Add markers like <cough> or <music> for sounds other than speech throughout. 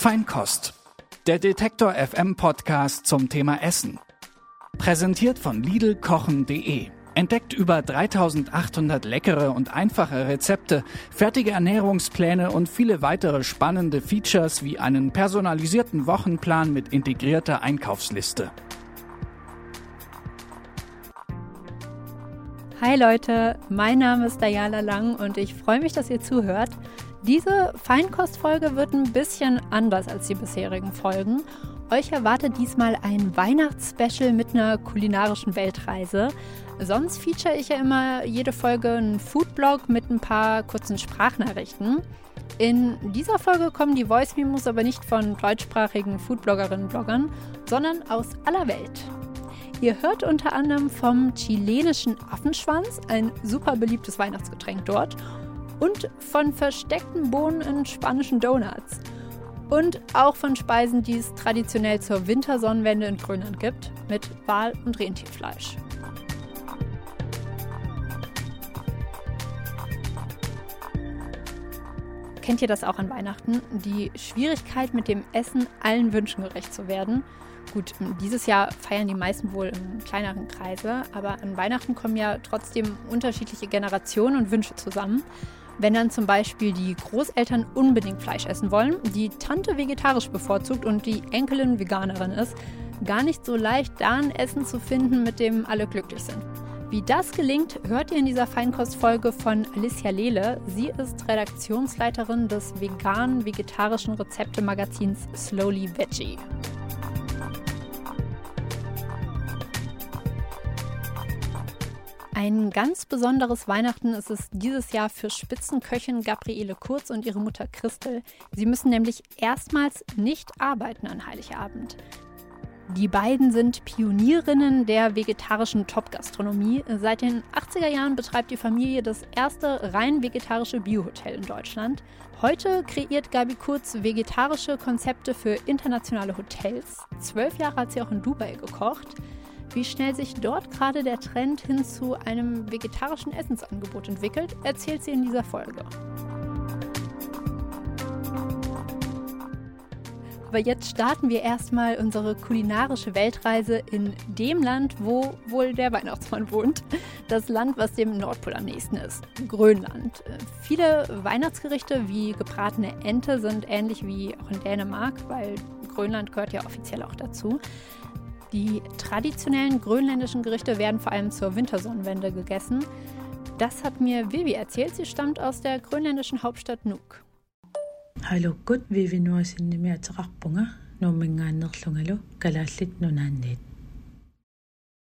Feinkost. Der Detektor FM Podcast zum Thema Essen. Präsentiert von Lidlkochen.de. Entdeckt über 3800 leckere und einfache Rezepte, fertige Ernährungspläne und viele weitere spannende Features wie einen personalisierten Wochenplan mit integrierter Einkaufsliste. Hi Leute, mein Name ist Dayala Lang und ich freue mich, dass ihr zuhört. Diese Feinkostfolge wird ein bisschen anders als die bisherigen Folgen. Euch erwartet diesmal ein Weihnachtsspecial mit einer kulinarischen Weltreise. Sonst feature ich ja immer jede Folge einen Foodblog mit ein paar kurzen Sprachnachrichten. In dieser Folge kommen die Voice Memos aber nicht von deutschsprachigen Foodbloggerinnen und Bloggern, sondern aus aller Welt. Ihr hört unter anderem vom chilenischen Affenschwanz, ein super beliebtes Weihnachtsgetränk dort, und von versteckten Bohnen in spanischen Donuts. Und auch von Speisen, die es traditionell zur Wintersonnenwende in Grönland gibt, mit Wal- und Rentierfleisch. Kennt ihr das auch an Weihnachten? Die Schwierigkeit mit dem Essen allen Wünschen gerecht zu werden. Gut, dieses Jahr feiern die meisten wohl im kleineren Kreise, aber an Weihnachten kommen ja trotzdem unterschiedliche Generationen und Wünsche zusammen. Wenn dann zum Beispiel die Großeltern unbedingt Fleisch essen wollen, die Tante vegetarisch bevorzugt und die Enkelin Veganerin ist, gar nicht so leicht, da ein Essen zu finden, mit dem alle glücklich sind. Wie das gelingt, hört ihr in dieser Feinkostfolge von Alicia Lehle. Sie ist Redaktionsleiterin des veganen vegetarischen Rezepte-Magazins Slowly Veggie. Ein ganz besonderes Weihnachten ist es dieses Jahr für Spitzenköchin Gabriele Kurz und ihre Mutter Christel. Sie müssen nämlich erstmals nicht arbeiten an Heiligabend. Die beiden sind Pionierinnen der vegetarischen Top-Gastronomie. Seit den 80er Jahren betreibt die Familie das erste rein vegetarische Biohotel in Deutschland. Heute kreiert Gabi Kurz vegetarische Konzepte für internationale Hotels. Zwölf Jahre hat sie auch in Dubai gekocht. Wie schnell sich dort gerade der Trend hin zu einem vegetarischen Essensangebot entwickelt, erzählt sie in dieser Folge. Aber jetzt starten wir erstmal unsere kulinarische Weltreise in dem Land, wo wohl der Weihnachtsmann wohnt. Das Land, was dem Nordpol am nächsten ist, Grönland. Viele Weihnachtsgerichte wie gebratene Ente sind ähnlich wie auch in Dänemark, weil Grönland gehört ja offiziell auch dazu. Die traditionellen grönländischen Gerichte werden vor allem zur Wintersonnenwende gegessen. Das hat mir Vivi erzählt. Sie stammt aus der grönländischen Hauptstadt Nuuk. Hallo gut, Vivi nuasinni miataqarpunga nuummingaannerlungalu kalaallit nunaanniit.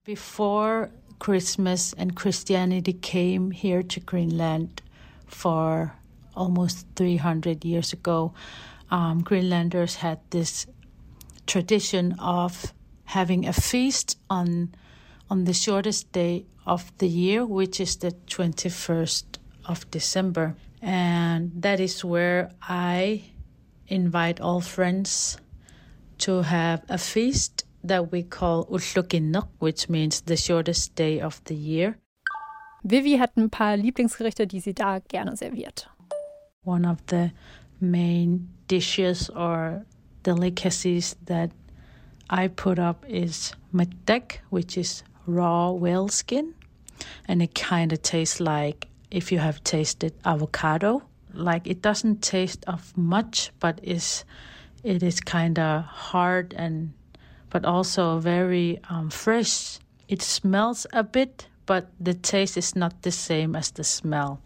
Before Christmas and Christianity came here to Greenland for almost 300 years ago, um, Greenlanders had this tradition of having a feast on on the shortest day of the year, which is the 21st of December. And that is where I invite all friends to have a feast that we call Ullukinnok, which means the shortest day of the year. Vivi hat ein paar Lieblingsgerichte, die sie da gerne serviert. One of the main dishes or delicacies that I put up is matek, which is raw whale skin, and it kind of tastes like if you have tasted avocado. Like it doesn't taste of much, but is it is kind of hard and but also very um, fresh. It smells a bit, but the taste is not the same as the smell.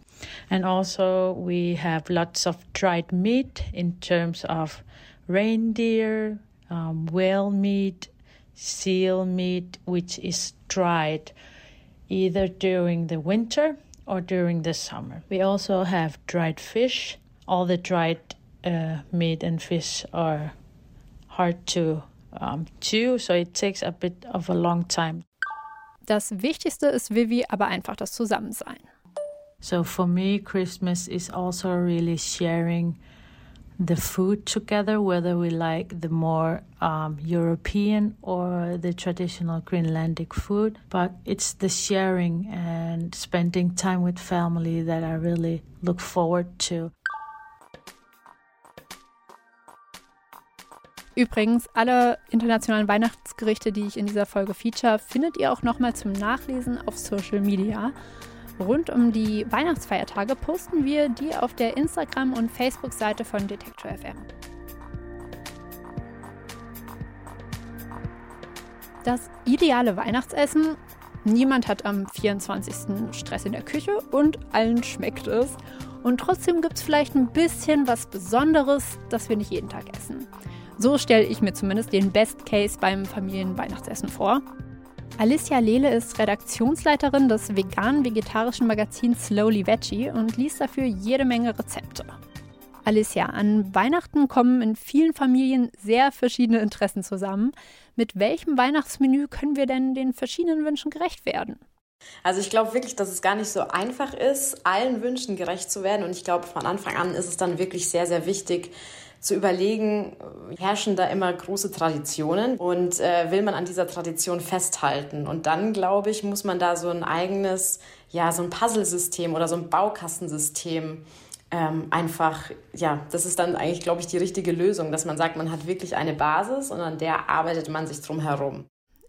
And also, we have lots of dried meat in terms of reindeer, um, whale meat, seal meat, which is dried either during the winter or during the summer. We also have dried fish. All the dried uh, meat and fish are hard to um, chew, so it takes a bit of a long time. Das Wichtigste ist Vivi aber einfach das Zusammensein. So for me, Christmas is also really sharing the food together, whether we like the more um, European or the traditional Greenlandic food. But it's the sharing and spending time with family that I really look forward to. Übrigens, alle internationalen Weihnachtsgerichte, die ich in dieser Folge feature, findet ihr auch nochmal zum Nachlesen auf Social Media. Rund um die Weihnachtsfeiertage posten wir die auf der Instagram- und Facebook-Seite von Detektor FM. Das ideale Weihnachtsessen. Niemand hat am 24. Stress in der Küche und allen schmeckt es. Und trotzdem gibt es vielleicht ein bisschen was Besonderes, das wir nicht jeden Tag essen. So stelle ich mir zumindest den Best Case beim Familienweihnachtsessen vor. Alicia Lele ist Redaktionsleiterin des vegan-vegetarischen Magazins Slowly Veggie und liest dafür jede Menge Rezepte. Alicia, an Weihnachten kommen in vielen Familien sehr verschiedene Interessen zusammen. Mit welchem Weihnachtsmenü können wir denn den verschiedenen Wünschen gerecht werden? Also ich glaube wirklich, dass es gar nicht so einfach ist, allen Wünschen gerecht zu werden. Und ich glaube, von Anfang an ist es dann wirklich sehr, sehr wichtig, zu überlegen, herrschen da immer große Traditionen und äh, will man an dieser Tradition festhalten. Und dann, glaube ich, muss man da so ein eigenes, ja, so ein Puzzlesystem oder so ein Baukastensystem ähm, einfach, ja, das ist dann eigentlich, glaube ich, die richtige Lösung, dass man sagt, man hat wirklich eine Basis und an der arbeitet man sich drum herum.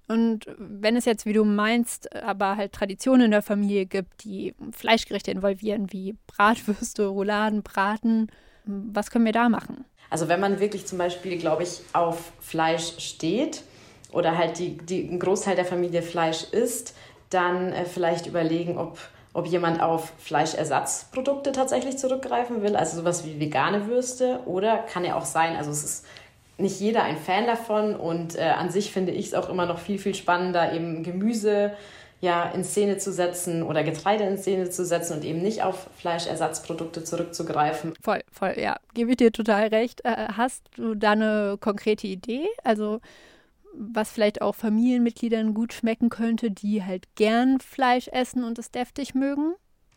Und wenn es jetzt, wie du meinst, aber halt Traditionen in der Familie gibt, die Fleischgerichte involvieren, wie Bratwürste, Rouladen, Braten, was können wir da machen? Also wenn man wirklich zum Beispiel, glaube ich, auf Fleisch steht oder halt die, die, ein Großteil der Familie Fleisch isst, dann äh, vielleicht überlegen, ob, ob jemand auf Fleischersatzprodukte tatsächlich zurückgreifen will, also sowas wie vegane Würste oder kann ja auch sein, also es ist nicht jeder ein Fan davon und äh, an sich finde ich es auch immer noch viel, viel spannender, eben Gemüse ja, in Szene zu setzen oder Getreide in Szene zu setzen und eben nicht auf Fleischersatzprodukte zurückzugreifen. Voll, voll, ja, gebe ich dir total recht. Äh, hast du da eine konkrete Idee? Also was vielleicht auch Familienmitgliedern gut schmecken könnte, die halt gern Fleisch essen und es deftig mögen?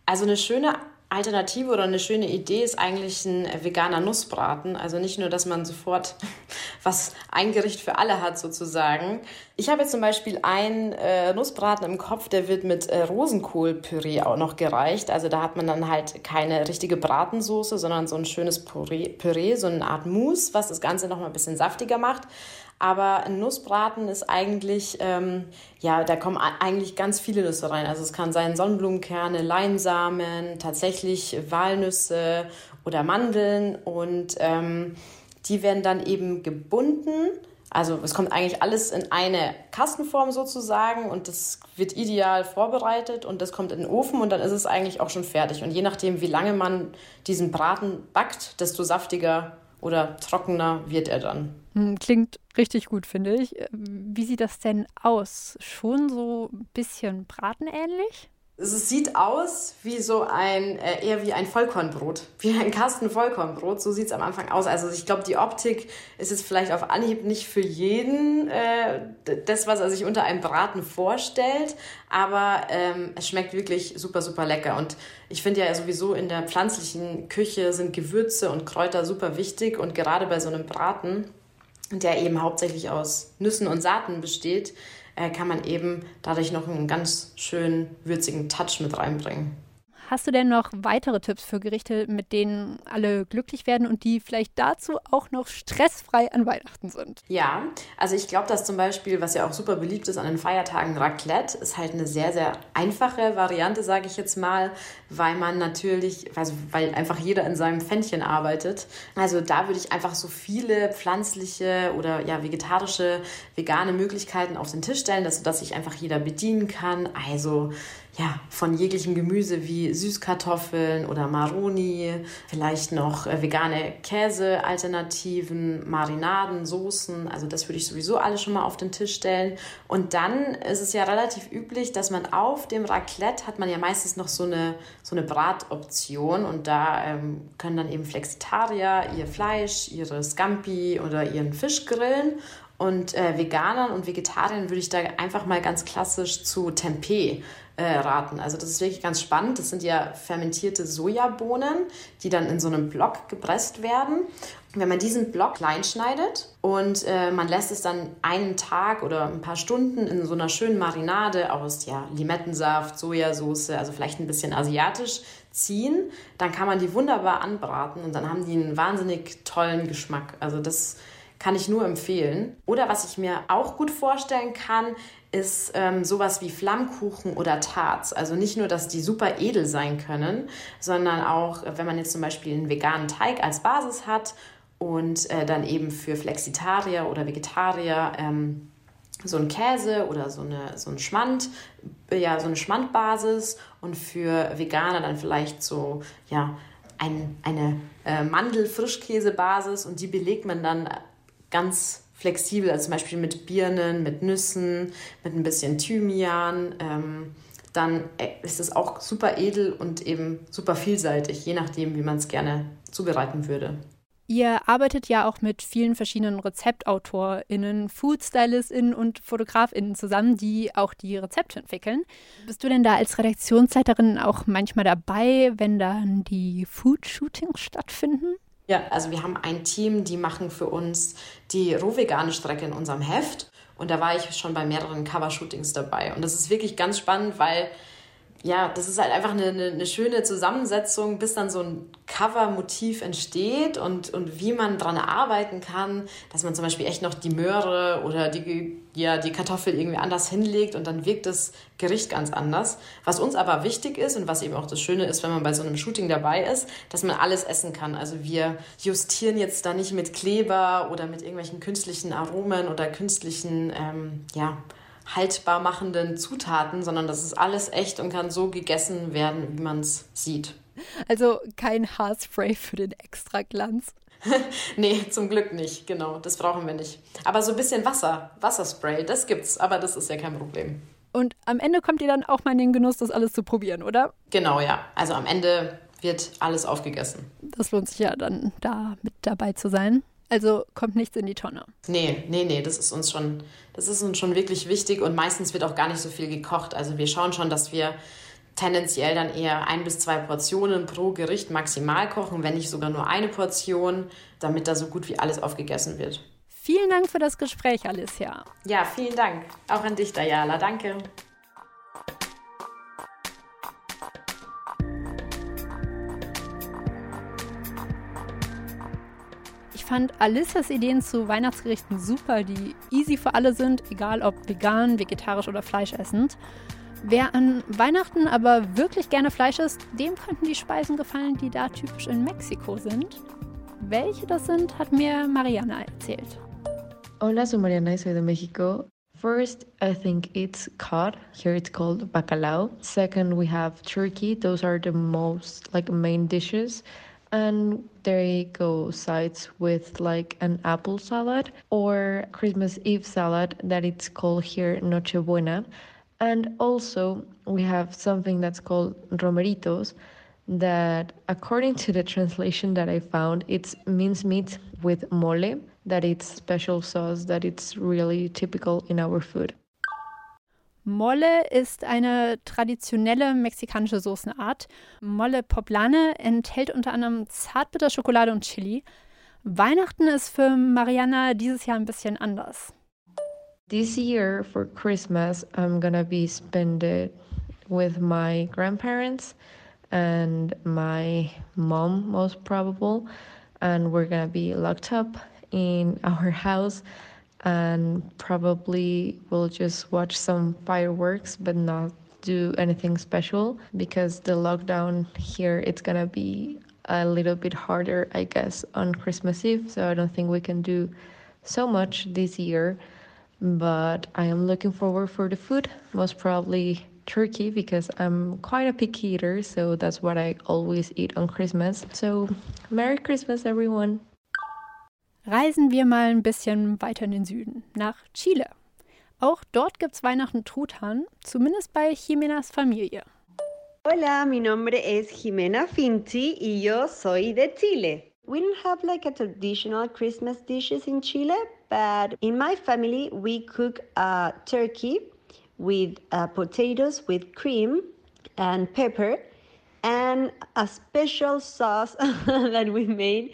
Also eine schöne Alternative oder eine schöne Idee ist eigentlich ein veganer Nussbraten. Also nicht nur, dass man sofort <laughs> was ein Gericht für alle hat sozusagen. Ich habe jetzt zum Beispiel einen äh, Nussbraten im Kopf, der wird mit äh, Rosenkohlpüree auch noch gereicht. Also da hat man dann halt keine richtige Bratensoße, sondern so ein schönes Püree, Püree so eine Art Mousse, was das Ganze noch mal ein bisschen saftiger macht. Aber ein Nussbraten ist eigentlich, ähm, ja, da kommen eigentlich ganz viele Nüsse rein. Also es kann sein Sonnenblumenkerne, Leinsamen, tatsächlich Walnüsse oder Mandeln. Und ähm, die werden dann eben gebunden. Also es kommt eigentlich alles in eine Kastenform sozusagen und das wird ideal vorbereitet und das kommt in den Ofen und dann ist es eigentlich auch schon fertig. Und je nachdem, wie lange man diesen Braten backt, desto saftiger oder trockener wird er dann. Hm, klingt richtig gut, finde ich. Wie sieht das denn aus? Schon so ein bisschen bratenähnlich? Es sieht aus wie so ein, äh, eher wie ein Vollkornbrot, <laughs> wie ein Kasten Vollkornbrot. So sieht es am Anfang aus. Also ich glaube, die Optik ist jetzt vielleicht auf Anhieb nicht für jeden äh, das, was er sich unter einem Braten vorstellt, aber ähm, es schmeckt wirklich super, super lecker. Und ich finde ja sowieso in der pflanzlichen Küche sind Gewürze und Kräuter super wichtig und gerade bei so einem Braten, der eben hauptsächlich aus Nüssen und Saaten besteht, äh, kann man eben dadurch noch einen ganz schönen würzigen Touch mit reinbringen. Hast du denn noch weitere Tipps für Gerichte, mit denen alle glücklich werden und die vielleicht dazu auch noch stressfrei an Weihnachten sind? Ja, also ich glaube, dass zum Beispiel, was ja auch super beliebt ist an den Feiertagen, Raclette, ist halt eine sehr, sehr einfache Variante, sage ich jetzt mal, weil man natürlich, also weil einfach jeder in seinem Pfännchen arbeitet. Also da würde ich einfach so viele pflanzliche oder ja vegetarische, vegane Möglichkeiten auf den Tisch stellen, dass, dass sich einfach jeder bedienen kann. Also ja, von jeglichem Gemüse wie Süßkartoffeln oder Maroni, vielleicht noch äh, vegane Käsealternativen, Marinaden, Soßen. Also das würde ich sowieso alles schon mal auf den Tisch stellen. Und dann ist es ja relativ üblich, dass man auf dem Raclette hat man ja meistens noch so eine, so eine Bratoption und da ähm, können dann eben Flexitarier ihr Fleisch, ihre Scampi oder ihren Fisch grillen und äh, Veganern und Vegetariern würde ich da einfach mal ganz klassisch zu Tempeh äh, raten. Also das ist wirklich ganz spannend. Das sind ja fermentierte Sojabohnen, die dann in so einem Block gepresst werden. Wenn man diesen Block klein schneidet und äh, man lässt es dann einen Tag oder ein paar Stunden in so einer schönen Marinade aus ja, Limettensaft, Sojasauce, also vielleicht ein bisschen asiatisch ziehen, dann kann man die wunderbar anbraten und dann haben die einen wahnsinnig tollen Geschmack. Also das Kann ich nur empfehlen. Oder was ich mir auch gut vorstellen kann, ist ähm, sowas wie Flammkuchen oder Tarts. Also nicht nur, dass die super edel sein können, sondern auch, wenn man jetzt zum Beispiel einen veganen Teig als Basis hat und äh, dann eben für Flexitarier oder Vegetarier ähm, so ein Käse oder so, eine, so ein Schmand, ja, so eine Schmandbasis und für Veganer dann vielleicht so, ja, ein, eine äh, Mandel-Frischkäsebasis und die belegt man dann ganz flexibel, also zum Beispiel mit Birnen, mit Nüssen, mit ein bisschen Thymian. Ähm, dann äh, ist es auch super edel und eben super vielseitig, je nachdem, wie man es gerne zubereiten würde. Ihr arbeitet ja auch mit vielen verschiedenen RezeptautorInnen, FoodstylistInnen und FotografInnen zusammen, die auch die Rezepte entwickeln. Bist du denn da als Redaktionsleiterin auch manchmal dabei, wenn dann die Food-Shootings stattfinden? Ja, also wir haben ein Team, die machen für uns die rohvegane Strecke in unserem Heft. Und da war ich schon bei mehreren Cover-Shootings dabei. Und das ist wirklich ganz spannend, weil ja, das ist halt einfach eine, eine, schöne Zusammensetzung, bis dann so ein Cover-Motiv entsteht und, und wie man dran arbeiten kann, dass man zum Beispiel echt noch die Möhre oder die, ja, die Kartoffel irgendwie anders hinlegt und dann wirkt das Gericht ganz anders. Was uns aber wichtig ist und was eben auch das Schöne ist, wenn man bei so einem Shooting dabei ist, dass man alles essen kann. Also wir justieren jetzt da nicht mit Kleber oder mit irgendwelchen künstlichen Aromen oder künstlichen, ähm, ja, haltbar machenden Zutaten, sondern das ist alles echt und kann so gegessen werden, wie man es sieht. Also kein Haarspray für den Extraglanz. <laughs> nee, zum Glück nicht, genau. Das brauchen wir nicht. Aber so ein bisschen Wasser, Wasserspray, das gibt's, aber das ist ja kein Problem. Und am Ende kommt ihr dann auch mal in den Genuss, das alles zu probieren, oder? Genau, ja. Also am Ende wird alles aufgegessen. Das lohnt sich ja dann, da mit dabei zu sein. Also kommt nichts in die Tonne. Nee, nee, nee, das ist uns schon, das ist uns schon wirklich wichtig und meistens wird auch gar nicht so viel gekocht. Also wir schauen schon, dass wir tendenziell dann eher ein bis zwei Portionen pro Gericht maximal kochen, wenn nicht sogar nur eine Portion, damit da so gut wie alles aufgegessen wird. Vielen Dank für das Gespräch, Alicia. Ja, vielen Dank. Auch an dich, Dayala. Danke. Fand Alissas Ideen zu Weihnachtsgerichten super, die easy für alle sind, egal ob vegan, vegetarisch oder fleischessend. Wer an Weihnachten aber wirklich gerne Fleisch isst, dem könnten die Speisen gefallen, die da typisch in Mexiko sind. Welche das sind, hat mir Mariana erzählt. Hola, soy Mariana y soy de México. First, I think it's cod. Here it's called bacalao. Second, we have turkey. Those are the most like main dishes. And they go sides with like an apple salad or Christmas Eve salad that it's called here Nochebuena. And also we have something that's called romeritos that according to the translation that I found, it's mincemeat with mole, that it's special sauce that it's really typical in our food. Molle ist eine traditionelle mexikanische Soßenart. Molle Poblane enthält unter anderem Zartbitterschokolade und Chili. Weihnachten ist für Mariana dieses Jahr ein bisschen anders. This year for Christmas, I'm gonna be spend it with my grandparents and my mom, most probable, and we're gonna be locked up in our house. And probably we'll just watch some fireworks but not do anything special because the lockdown here it's gonna be a little bit harder i guess on christmas eve. So i don't think we can do so much this year but i am looking forward for the food most probably turkey because i'm quite a picky eater so that's what i always eat on christmas. So merry christmas everyone Reisen wir mal ein bisschen weiter in den Süden, nach Chile. Auch dort gibt's Weihnachten Truthahn, zumindest bei Jimenas Familie. Hola, mi nombre es Jimena Finti y yo soy de Chile. We don't have like a traditional Christmas dishes in Chile, but in my family we cook a turkey with uh, potatoes with cream and pepper and a special sauce <laughs> that we made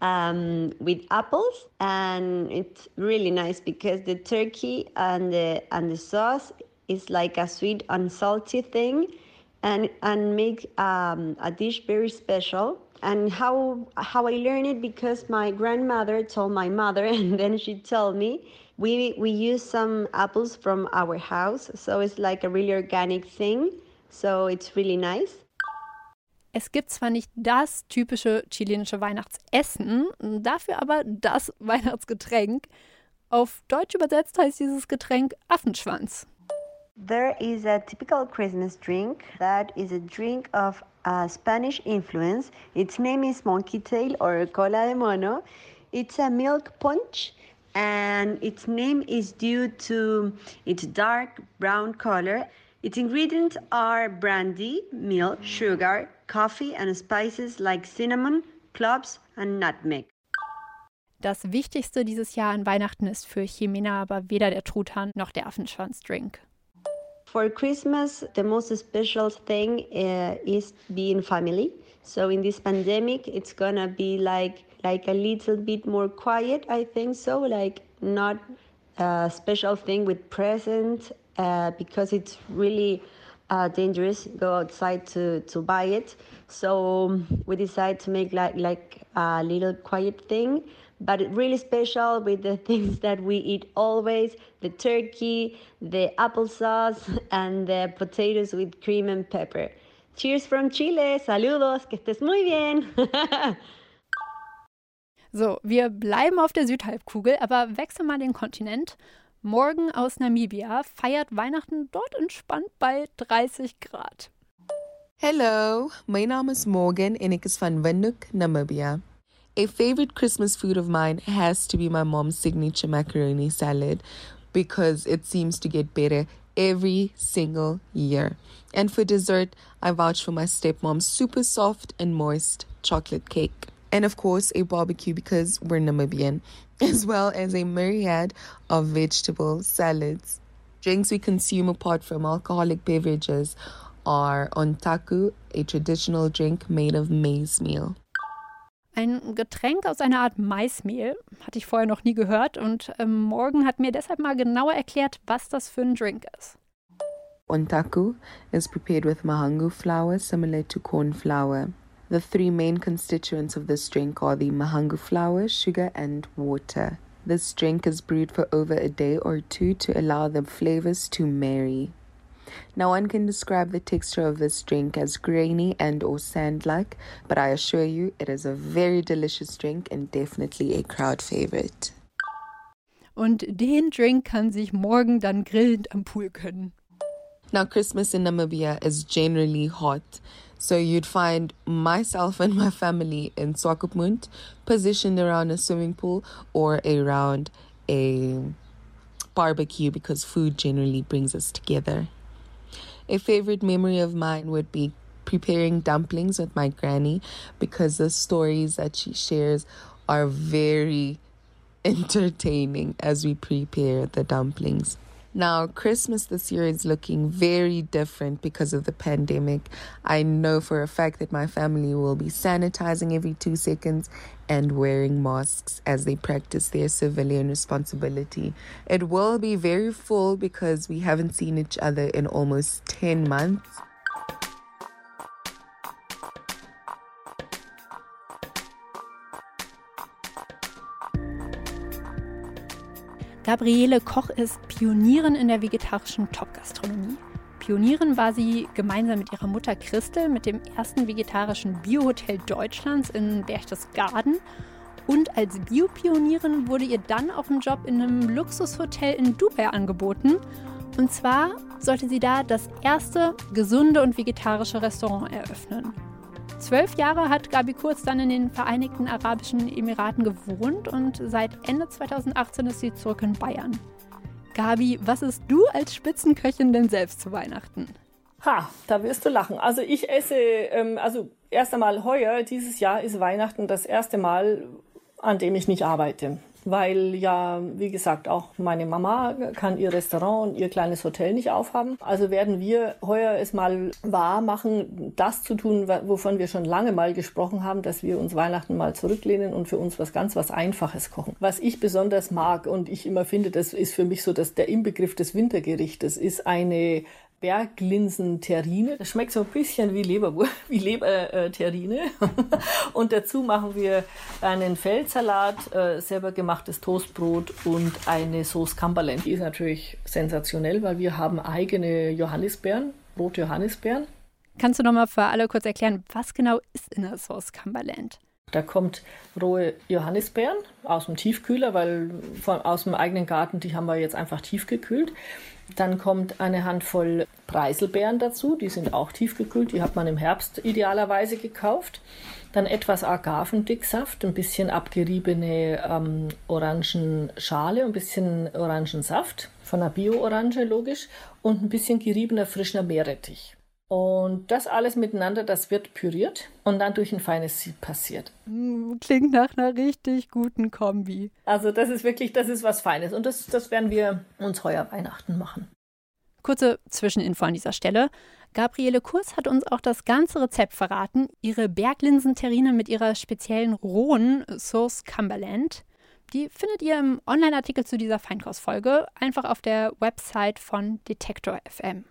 um, with apples, and it's really nice because the turkey and the and the sauce is like a sweet and salty thing, and and make um, a dish very special. And how how I learned it because my grandmother told my mother, <laughs> and then she told me. We we use some apples from our house, so it's like a really organic thing. So it's really nice. Es gibt zwar nicht das typische chilenische Weihnachtsessen, dafür aber das <laughs> Weihnachtsgetränk. Auf Deutsch übersetzt heißt dieses Getränk Affenschwanz. There is a typical Christmas drink that is a drink of a Spanish influence. Its name is monkey tail or cola de mono. It's a milk punch and its name is due to its dark brown color. Its ingredients are brandy, milk, sugar, coffee, and spices like cinnamon, cloves, and nutmeg. Das Wichtigste dieses Jahr an Weihnachten ist für Jimena aber weder der Truthahn noch der Affenschwanzdrink. For Christmas, the most special thing uh, is being family. So in this pandemic, it's gonna be like like a little bit more quiet. I think so, like not a special thing with presents uh, because it's really uh, dangerous go outside to, to buy it. So we decided to make like like a little quiet thing but really special with the <laughs> things that we eat always the turkey the applesauce <laughs> and the potatoes with cream and pepper. Cheers from chile. Saludos. Que estés muy bien. <laughs> So wir bleiben auf der südhalbkugel aber wechseln mal den kontinent Morgan aus Namibia feiert Weihnachten dort entspannt bei 30 Grad. Hello, my name is Morgan and ik is van Windhoek, Namibia. A favorite Christmas food of mine has to be my mom's signature macaroni salad because it seems to get better every single year. And for dessert, I vouch for my stepmom's super soft and moist chocolate cake. And of course, a barbecue because we're Namibian as well as a myriad of vegetable salads. Drinks we consume apart from alcoholic beverages are ontaku, a traditional drink made of maize meal. Ein Getränk aus einer Art Maismehl hatte ich vorher noch nie gehört und ähm, Morgan hat mir deshalb mal genauer erklärt, was das für ein Drink ist. Ontaku is prepared with mahangu flour similar to corn flour. The three main constituents of this drink are the mahangu flour, sugar, and water. This drink is brewed for over a day or two to allow the flavors to marry. Now one can describe the texture of this drink as grainy and or sand-like, but I assure you it is a very delicious drink and definitely a crowd favorite. Und den Drink kann sich morgen dann grillend am Pool können. Now Christmas in Namibia is generally hot. So you'd find myself and my family in Swakopmund, positioned around a swimming pool or around a barbecue because food generally brings us together. A favorite memory of mine would be preparing dumplings with my granny because the stories that she shares are very <laughs> entertaining as we prepare the dumplings. Now, Christmas this year is looking very different because of the pandemic. I know for a fact that my family will be sanitizing every two seconds and wearing masks as they practice their civilian responsibility. It will be very full because we haven't seen each other in almost 10 months. Gabriele Koch ist Pionierin in der vegetarischen Top-Gastronomie. Pionierin war sie gemeinsam mit ihrer Mutter Christel mit dem ersten vegetarischen Biohotel Deutschlands in Berchtesgaden. Und als Biopionierin wurde ihr dann auch ein Job in einem Luxushotel in Dubai angeboten. Und zwar sollte sie da das erste gesunde und vegetarische Restaurant eröffnen. Zwölf Jahre hat Gabi Kurz dann in den Vereinigten Arabischen Emiraten gewohnt und seit Ende 2018 ist sie zurück in Bayern. Gabi, was isst du als Spitzenköchin denn selbst zu Weihnachten? Ha, da wirst du lachen. Also ich esse, ähm, also erst einmal heuer, dieses Jahr ist Weihnachten das erste Mal, an dem ich nicht arbeite weil ja, wie gesagt, auch meine Mama kann ihr Restaurant und ihr kleines Hotel nicht aufhaben. Also werden wir heuer es mal wahr machen, das zu tun, wovon wir schon lange mal gesprochen haben, dass wir uns Weihnachten mal zurücklehnen und für uns was ganz was Einfaches kochen. Was ich besonders mag und ich immer finde, das ist für mich so, dass der Inbegriff des Wintergerichtes ist eine Berglinsen-Terrine. Das schmeckt so ein bisschen wie Leberwurst, <laughs> wie Leberterrine. <laughs> und dazu machen wir einen Feldsalat, äh, selber gemachtes Toastbrot und eine Sauce Cumberland. Die ist natürlich sensationell, weil wir haben eigene Johannisbeeren, rote Johannisbeeren. Kannst du noch mal für alle kurz erklären, was genau ist in der Sauce Cumberland? Da kommt rohe Johannisbeeren aus dem Tiefkühler, weil von, aus dem eigenen Garten, die haben wir jetzt einfach tiefgekühlt. Dann kommt eine Handvoll Preiselbeeren dazu, die sind auch tiefgekühlt, die hat man im Herbst idealerweise gekauft. Dann etwas Agavendicksaft, ein bisschen abgeriebene ähm, Orangenschale, ein bisschen Orangensaft von einer Bio-Orange logisch und ein bisschen geriebener frischer Meerrettich. Und das alles miteinander, das wird püriert und dann durch ein feines Sieb passiert. Mm, klingt nach einer richtig guten Kombi. Also das ist wirklich, das ist was Feines und das, das werden wir uns heuer Weihnachten machen. Kurze Zwischeninfo an dieser Stelle. Gabriele Kurz hat uns auch das ganze Rezept verraten. Ihre Berglinsenterrine mit ihrer speziellen rohen Sauce Cumberland. Die findet ihr im Online-Artikel zu dieser Feinkostfolge, einfach auf der Website von Detektor FM.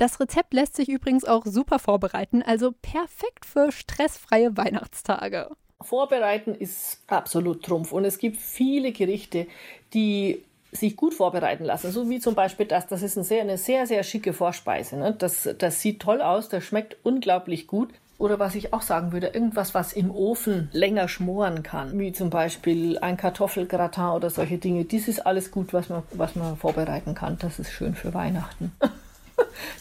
Das Rezept lässt sich übrigens auch super vorbereiten, also perfekt für stressfreie Weihnachtstage. Vorbereiten ist absolut Trumpf und es gibt viele Gerichte, die sich gut vorbereiten lassen, so wie zum Beispiel das. Das ist eine sehr, eine sehr, sehr schicke Vorspeise. Ne? Das, das sieht toll aus, das schmeckt unglaublich gut. Oder was ich auch sagen würde, irgendwas, was im Ofen länger schmoren kann, wie zum Beispiel ein Kartoffelgratin oder solche Dinge. Dies ist alles gut, was man, was man vorbereiten kann. Das ist schön für Weihnachten. <laughs>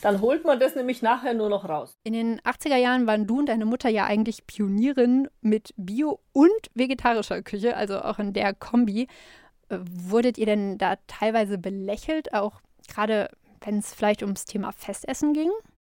Dann holt man das nämlich nachher nur noch raus. In den 80er Jahren waren du und deine Mutter ja eigentlich Pionierin mit Bio- und vegetarischer Küche, also auch in der Kombi. Äh, wurdet ihr denn da teilweise belächelt, auch gerade wenn es vielleicht ums Thema Festessen ging?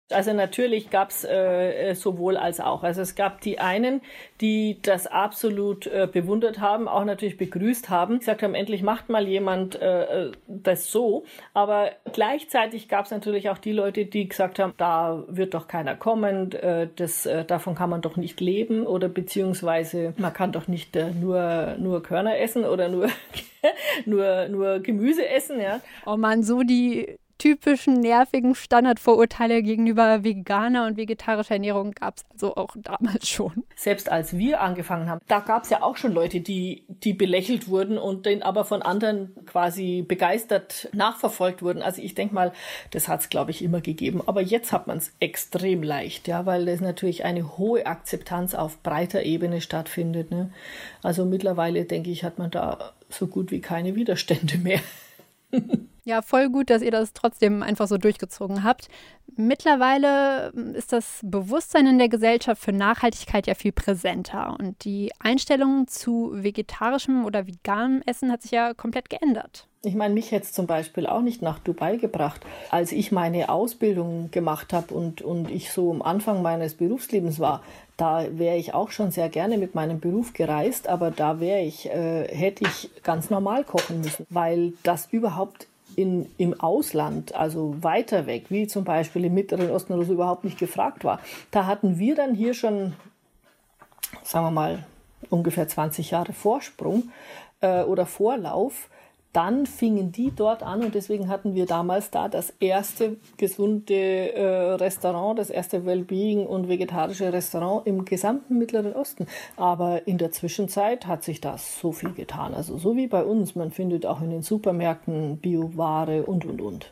Also natürlich gab es äh, sowohl als auch. Also es gab die einen, die das absolut äh, bewundert haben, auch natürlich begrüßt haben, gesagt haben, endlich macht mal jemand äh, das so. Aber gleichzeitig gab es natürlich auch die Leute, die gesagt haben, da wird doch keiner kommen, äh, das, äh, davon kann man doch nicht leben oder beziehungsweise man kann doch nicht äh, nur, nur Körner essen oder nur, <laughs> nur, nur Gemüse essen. Ja. Oh man, so die typischen nervigen Standardvorurteile gegenüber veganer und vegetarischer Ernährung gab es also auch damals schon. Selbst als wir angefangen haben, da gab es ja auch schon Leute, die, die belächelt wurden und den aber von anderen quasi begeistert nachverfolgt wurden. Also ich denke mal, das hat es, glaube ich, immer gegeben. Aber jetzt hat man es extrem leicht, ja, weil es natürlich eine hohe Akzeptanz auf breiter Ebene stattfindet. Ne? Also mittlerweile, denke ich, hat man da so gut wie keine Widerstände mehr. Ja, voll gut, dass ihr das trotzdem einfach so durchgezogen habt. Mittlerweile hm, ist das Bewusstsein in der Gesellschaft für Nachhaltigkeit ja viel präsenter und die Einstellung zu vegetarischem oder veganem Essen hat sich ja komplett geändert. Ich meine, mich hätte es zum Beispiel auch nicht nach Dubai gebracht. Als ich meine Ausbildung gemacht habe und, und ich so am Anfang meines Berufslebens war, da wäre ich auch schon sehr gerne mit meinem Beruf gereist, aber da wäre ich, äh, hätte ich ganz normal kochen müssen, weil das überhaupt in, im Ausland, also weiter weg, wie zum Beispiel im Mittleren Osten oder so, überhaupt nicht gefragt war. Da hatten wir dann hier schon, sagen wir mal, ungefähr 20 Jahre Vorsprung äh, oder Vorlauf dann fingen die dort an und deswegen hatten wir damals da das erste gesunde äh, Restaurant, das erste Wellbeing und vegetarische Restaurant im gesamten Mittleren Osten. Aber in der Zwischenzeit hat sich das so viel getan. Also so wie bei uns, man findet auch in den Supermärkten Bioware und und und.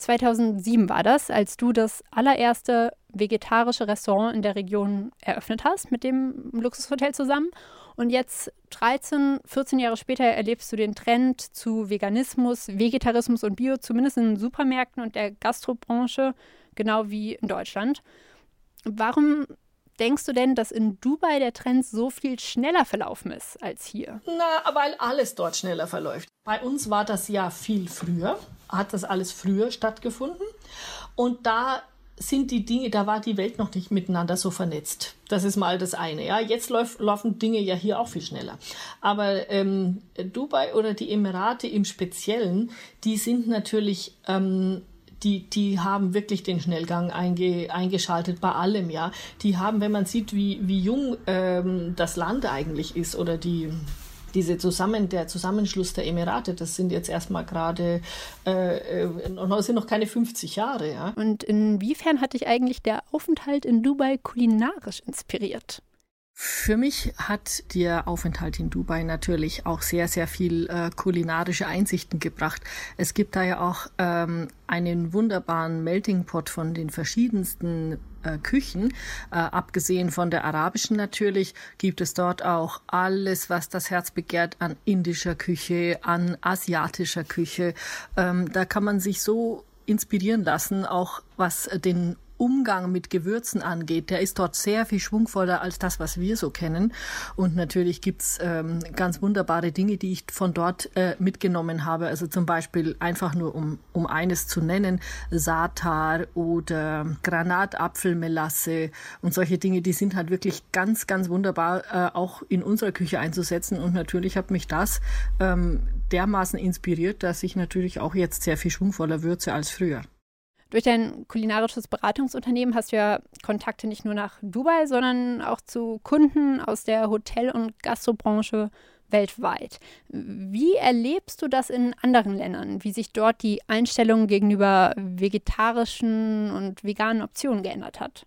2007 war das, als du das allererste vegetarische Restaurant in der Region eröffnet hast mit dem Luxushotel zusammen. Und jetzt, 13, 14 Jahre später, erlebst du den Trend zu Veganismus, Vegetarismus und Bio, zumindest in Supermärkten und der Gastrobranche, genau wie in Deutschland. Warum denkst du denn, dass in Dubai der Trend so viel schneller verlaufen ist als hier? Na, weil alles dort schneller verläuft. Bei uns war das ja viel früher, hat das alles früher stattgefunden. Und da sind die Dinge, da war die Welt noch nicht miteinander so vernetzt. Das ist mal das eine. Ja, jetzt läuf, laufen Dinge ja hier auch viel schneller. Aber ähm, Dubai oder die Emirate im Speziellen, die sind natürlich ähm, die, die haben wirklich den Schnellgang einge, eingeschaltet bei allem, ja. Die haben, wenn man sieht, wie, wie jung ähm, das Land eigentlich ist oder die diese Zusammen, der Zusammenschluss der Emirate, das sind jetzt erstmal gerade, äh, äh, sind noch keine 50 Jahre. Ja. Und inwiefern hat dich eigentlich der Aufenthalt in Dubai kulinarisch inspiriert? Für mich hat der Aufenthalt in Dubai natürlich auch sehr, sehr viel äh, kulinarische Einsichten gebracht. Es gibt da ja auch ähm, einen wunderbaren Melting Pot von den verschiedensten äh, Küchen. Äh, abgesehen von der arabischen natürlich gibt es dort auch alles, was das Herz begehrt an indischer Küche, an asiatischer Küche. Ähm, da kann man sich so inspirieren lassen, auch was den Umgang mit Gewürzen angeht, der ist dort sehr viel schwungvoller als das, was wir so kennen. Und natürlich gibt's ähm, ganz wunderbare Dinge, die ich von dort äh, mitgenommen habe. Also zum Beispiel einfach nur, um, um eines zu nennen, Satar oder Granatapfelmelasse und solche Dinge, die sind halt wirklich ganz, ganz wunderbar äh, auch in unserer Küche einzusetzen. Und natürlich hat mich das ähm, dermaßen inspiriert, dass ich natürlich auch jetzt sehr viel schwungvoller würze als früher. Durch dein kulinarisches Beratungsunternehmen hast du ja Kontakte nicht nur nach Dubai, sondern auch zu Kunden aus der Hotel- und Gastrobranche weltweit. Wie erlebst du das in anderen Ländern? Wie sich dort die Einstellung gegenüber vegetarischen und veganen Optionen geändert hat?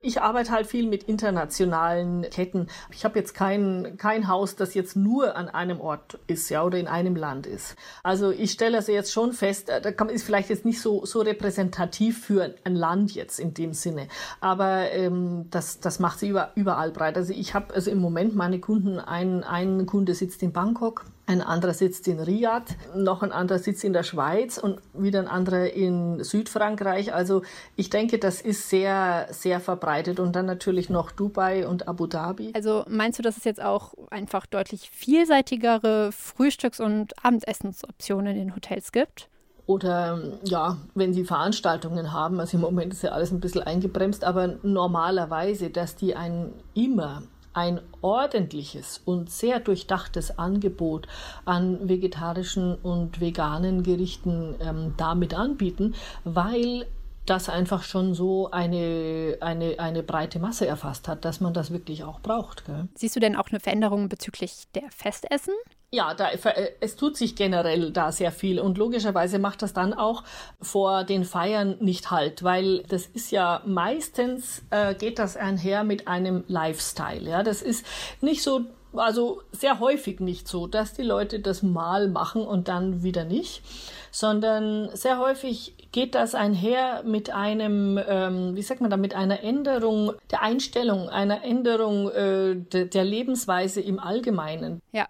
Ich arbeite halt viel mit internationalen Ketten. Ich habe jetzt kein, kein Haus, das jetzt nur an einem Ort ist, ja, oder in einem Land ist. Also ich stelle also jetzt schon fest, äh, da kann, ist vielleicht jetzt nicht so, so repräsentativ für ein Land jetzt in dem Sinne. Aber ähm, das, das macht sie über, überall breit. Also ich habe also im Moment meine Kunden, ein, ein Kunde sitzt in Bangkok, ein anderer sitzt in Riyadh, noch ein anderer sitzt in der Schweiz und wieder ein anderer in Südfrankreich. Also ich denke, das ist sehr, sehr verbreitet. Und dann natürlich noch Dubai und Abu Dhabi. Also meinst du, dass es jetzt auch einfach deutlich vielseitigere Frühstücks- und Abendessensoptionen in den Hotels gibt? Oder ja, wenn sie Veranstaltungen haben, also im Moment ist ja alles ein bisschen eingebremst, aber normalerweise, dass die einen immer ein ordentliches und sehr durchdachtes Angebot an vegetarischen und veganen Gerichten ähm, damit anbieten, weil das einfach schon so eine, eine, eine breite Masse erfasst hat, dass man das wirklich auch braucht. Gell? Siehst du denn auch eine Veränderung bezüglich der Festessen? Ja, da, äh, es tut sich generell da sehr viel und logischerweise macht das dann auch vor den Feiern nicht halt, weil das ist ja meistens äh, geht das einher mit einem Lifestyle. Ja, das ist nicht so also sehr häufig nicht so, dass die Leute das mal machen und dann wieder nicht, sondern sehr häufig geht das einher mit einem, ähm, wie sagt man da, mit einer Änderung der Einstellung, einer Änderung äh, de, der Lebensweise im Allgemeinen. Ja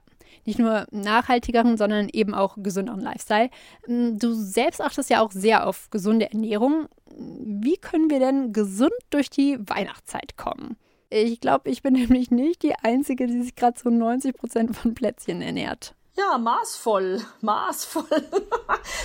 nicht nur nachhaltigeren, sondern eben auch gesünderen Lifestyle. Mm, du selbst achtest ja auch sehr auf gesunde Ernährung. Wie können wir denn gesund durch die Weihnachtszeit kommen? Ich glaube, ich bin <laughs> nämlich nicht die Einzige, die sich gerade so 90 Prozent von Plätzchen ernährt. Ja, maßvoll, <laughs> maßvoll.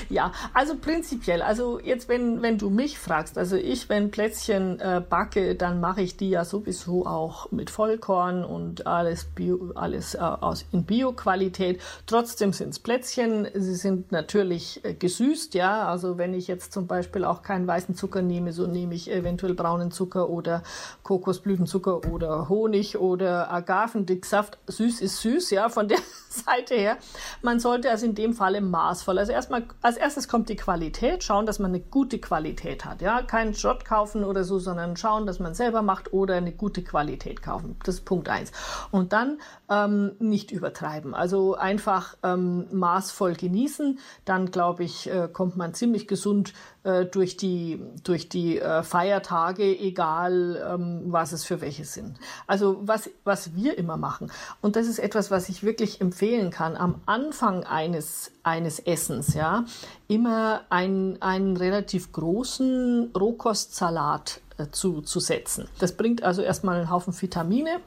ja, also prinzipiell, also jetzt, wenn, wenn du mich fragst, also ich, wenn Plätzchen äh, backe, dann mache ich die ja sowieso auch mit Vollkorn und alles, Bio, alles äh, aus, in Bio-Qualität. Trotzdem sind es Plätzchen, sie sind natürlich äh, gesüßt, ja, also wenn ich jetzt zum Beispiel auch keinen weißen Zucker nehme, so nehme ich eventuell braunen Zucker oder Kokosblütenzucker oder Honig oder Agavendicksaft. Süß ist süß, ja, von der Seite her. Man sollte also in dem Falle maßvoll. Also erstmal, als erstes kommt die Qualität, schauen, dass man eine gute Qualität hat. Ja, keinen Schrott kaufen oder so, sondern schauen, dass man selber macht oder eine gute Qualität kaufen. Das ist Punkt eins. Und dann ähm, nicht übertreiben. Also einfach ähm, maßvoll genießen. Dann glaube ich, äh, kommt man ziemlich gesund äh, durch die, durch die äh, Feiertage, egal ähm, was es für welche sind. Also was, was wir immer machen, und das ist etwas, was ich wirklich empfehlen kann, am Anfang eines, eines Essens, ja, immer einen, einen relativ großen Rohkostsalat zu, zu setzen. Das bringt also erstmal einen Haufen Vitamine.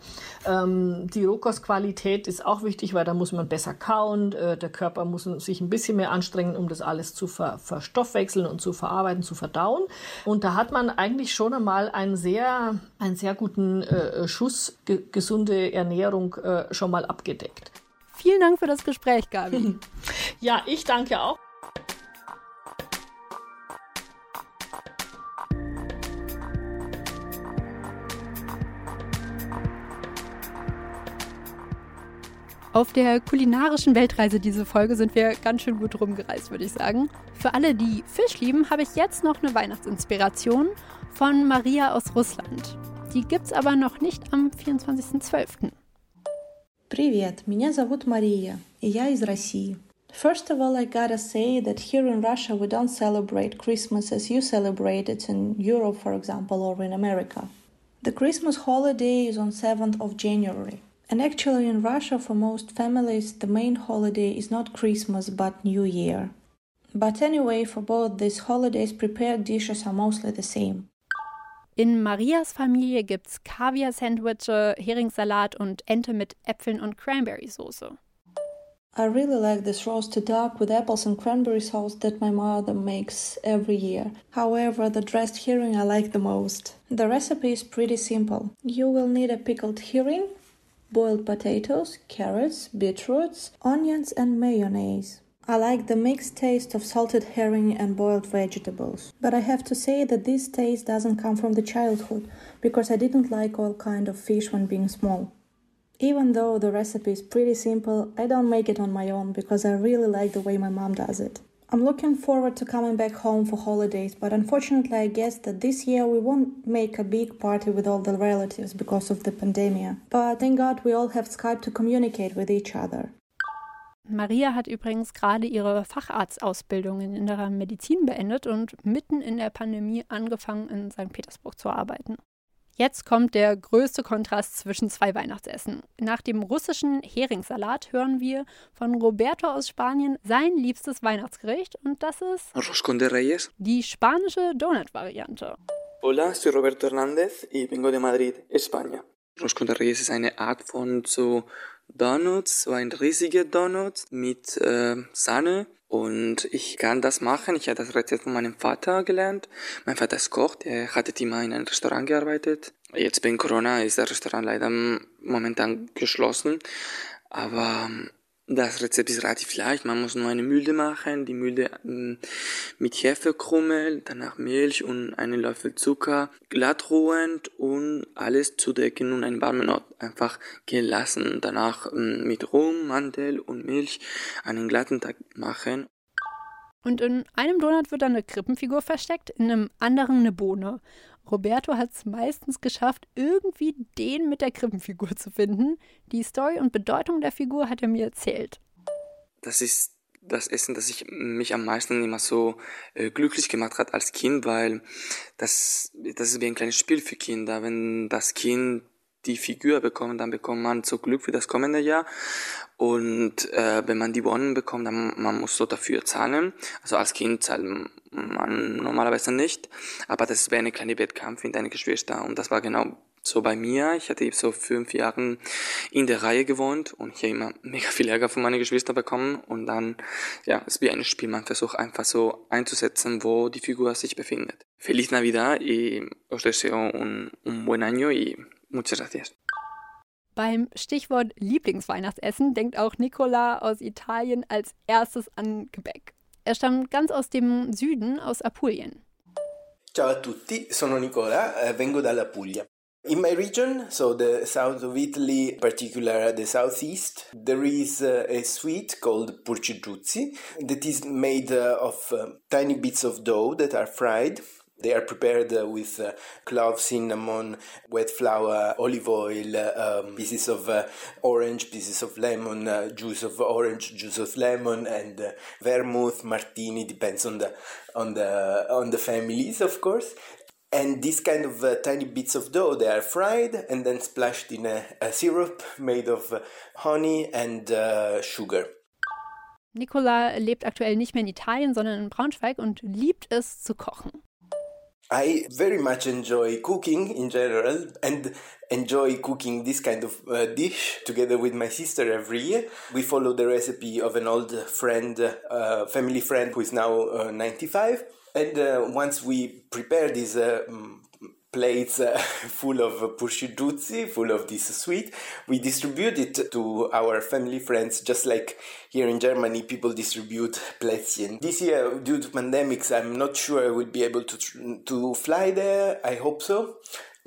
Ähm, die Rohkostqualität ist auch wichtig, weil da muss man besser kauen. Äh, der Körper muss sich ein bisschen mehr anstrengen, um das alles zu ver verstoffwechseln und zu verarbeiten, zu verdauen. Und da hat man eigentlich schon einmal einen sehr, einen sehr guten äh, Schuss ge gesunde Ernährung äh, schon mal abgedeckt. Vielen Dank für das Gespräch, Gabi. <laughs> ja, ich danke auch. Auf der kulinarischen Weltreise diese Folge sind wir ganz schön gut rumgereist, würde ich sagen. Für alle, die Fisch lieben, habe ich jetzt noch eine Weihnachtsinspiration von Maria aus Russland. Die gibt's aber noch nicht am 24.12. Привет, меня зовут Мария, и я из России. First of all, I gotta say that here in Russia we don't celebrate Christmas as you celebrate it in Europe, for example, or in America. The Christmas holiday is on 7th of January. And actually, in Russia, for most families, the main holiday is not Christmas but New Year. But anyway, for both these holidays, prepared dishes are mostly the same. In Marias Familie gibt's Kaviar-Sandwiche, uh, Heringssalat und Ente mit Äpfeln und Cranberry-Soße. I really like this roasted duck with apples and cranberry sauce that my mother makes every year. However, the dressed herring I like the most. The recipe is pretty simple. You will need a pickled herring, boiled potatoes, carrots, beetroots, onions, and mayonnaise. I like the mixed taste of salted herring and boiled vegetables. But I have to say that this taste doesn't come from the childhood because I didn't like all kind of fish when being small. Even though the recipe is pretty simple, I don't make it on my own because I really like the way my mom does it. I'm looking forward to coming back home for holidays, but unfortunately, I guess that this year we won't make a big party with all the relatives because of the pandemic. But thank God we all have Skype to communicate with each other. Maria hat übrigens gerade ihre Facharztausbildung in innerer Medizin beendet und mitten in der Pandemie angefangen, in St. Petersburg zu arbeiten. Jetzt kommt der größte Kontrast zwischen zwei Weihnachtsessen. Nach dem russischen Heringssalat hören wir von Roberto aus Spanien sein liebstes Weihnachtsgericht und das ist Roscón de Reyes. Die spanische Donut-Variante. Hola, soy Roberto Hernández y vengo de Madrid, España. Roscón de Reyes ist eine Art von so Donuts, so ein riesiger Donut mit äh, Sahne und ich kann das machen. Ich habe das Rezept von meinem Vater gelernt. Mein Vater ist Koch, der hatte immer in einem Restaurant gearbeitet. Jetzt wegen Corona ist das Restaurant leider momentan geschlossen. Aber das Rezept ist relativ leicht. Man muss nur eine Mühle machen. Die Mühle ähm, mit Hefekrummel, danach Milch und einen Löffel Zucker glatt ruhend und alles zudecken und einen warmen Ort einfach gehen lassen. Danach ähm, mit Rum, Mantel und Milch einen glatten Tag machen. Und in einem Donut wird dann eine Krippenfigur versteckt, in einem anderen eine Bohne. Roberto hat es meistens geschafft, irgendwie den mit der Krippenfigur zu finden. Die Story und Bedeutung der Figur hat er mir erzählt. Das ist das Essen, das ich mich am meisten immer so äh, glücklich gemacht hat als Kind, weil das, das ist wie ein kleines Spiel für Kinder. Wenn das Kind die Figur bekommt, dann bekommt man so Glück für das kommende Jahr. Und äh, wenn man die Wonnen bekommt, dann man muss so dafür zahlen. Also als Kind zahlt man normalerweise nicht. Aber das wäre eine kleine Wettkampf in deine Geschwister. Und das war genau so bei mir. Ich hatte so fünf Jahre in der Reihe gewohnt und ich habe immer mega viel Ärger von meinen Geschwistern bekommen. Und dann, ja, es ist wie ein Spiel. Man versucht einfach so einzusetzen, wo die Figur sich befindet. Feliz Navidad y os deseo un, un buen año y muchas gracias. Beim Stichwort Lieblingsweihnachtsessen denkt auch Nicola aus Italien als erstes an Gebäck. Er stammt ganz aus dem Süden, aus Apulien. Ciao a tutti, sono Nicola, eh, vengo dalla Puglia. In my region, so the south of Italy, particular the southeast, there is uh, a sweet called purciduzzi that is made uh, of uh, tiny bits of dough that are fried They are prepared uh, with uh, clove, cinnamon, wet flour, olive oil, uh, um, pieces of uh, orange, pieces of lemon, uh, juice of orange, juice of lemon, and uh, vermouth, martini. Depends on the on the on the families, of course. And these kind of tiny bits of dough, they are fried and then splashed in a, a syrup made of honey and sugar. Nicola lebt aktuell nicht mehr in Italien, sondern in Braunschweig und liebt es zu kochen. I very much enjoy cooking in general and enjoy cooking this kind of uh, dish together with my sister every year. We follow the recipe of an old friend, uh, family friend who is now uh, 95. And uh, once we prepare this uh, mm, plates uh, <laughs> full of purshiduzzi, full of this sweet. We distribute it to our family friends, just like here in Germany, people distribute plätzchen. This year, due to pandemics, I'm not sure I will be able to to fly there. I hope so.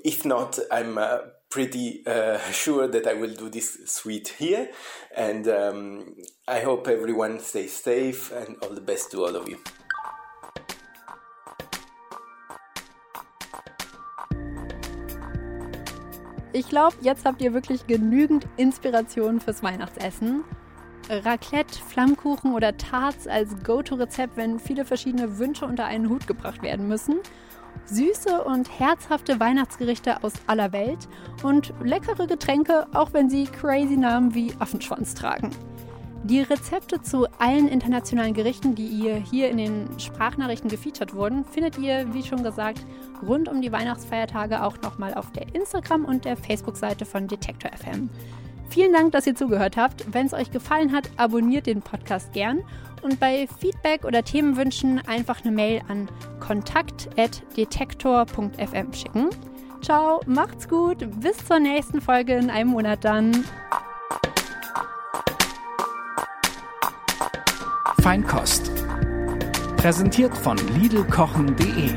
If not, I'm uh, pretty uh, <laughs> sure that I will do this sweet here. And um, I hope everyone stays safe and all the best to all of you. Ich glaube, jetzt habt ihr wirklich genügend Inspiration fürs Weihnachtsessen. Raclette, Flammkuchen oder Tarts als Go-To-Rezept, wenn viele verschiedene Wünsche unter einen Hut gebracht werden müssen. Süße und herzhafte Weihnachtsgerichte aus aller Welt und leckere Getränke, auch wenn sie crazy Namen wie Affenschwanz tragen. Die Rezepte zu allen internationalen Gerichten, die ihr hier in den Sprachnachrichten gefeatured wurden, findet ihr, wie schon gesagt, rund um die Weihnachtsfeiertage auch nochmal auf der Instagram- und der Facebook-Seite von Detektor FM. Vielen Dank, dass ihr zugehört habt. Wenn es euch gefallen hat, abonniert den Podcast gern und bei Feedback oder Themenwünschen einfach eine Mail an kontakt.detektor.fm schicken. Ciao, macht's gut, bis zur nächsten Folge in einem Monat dann. Feinkost. Präsentiert von Lidlkochen.de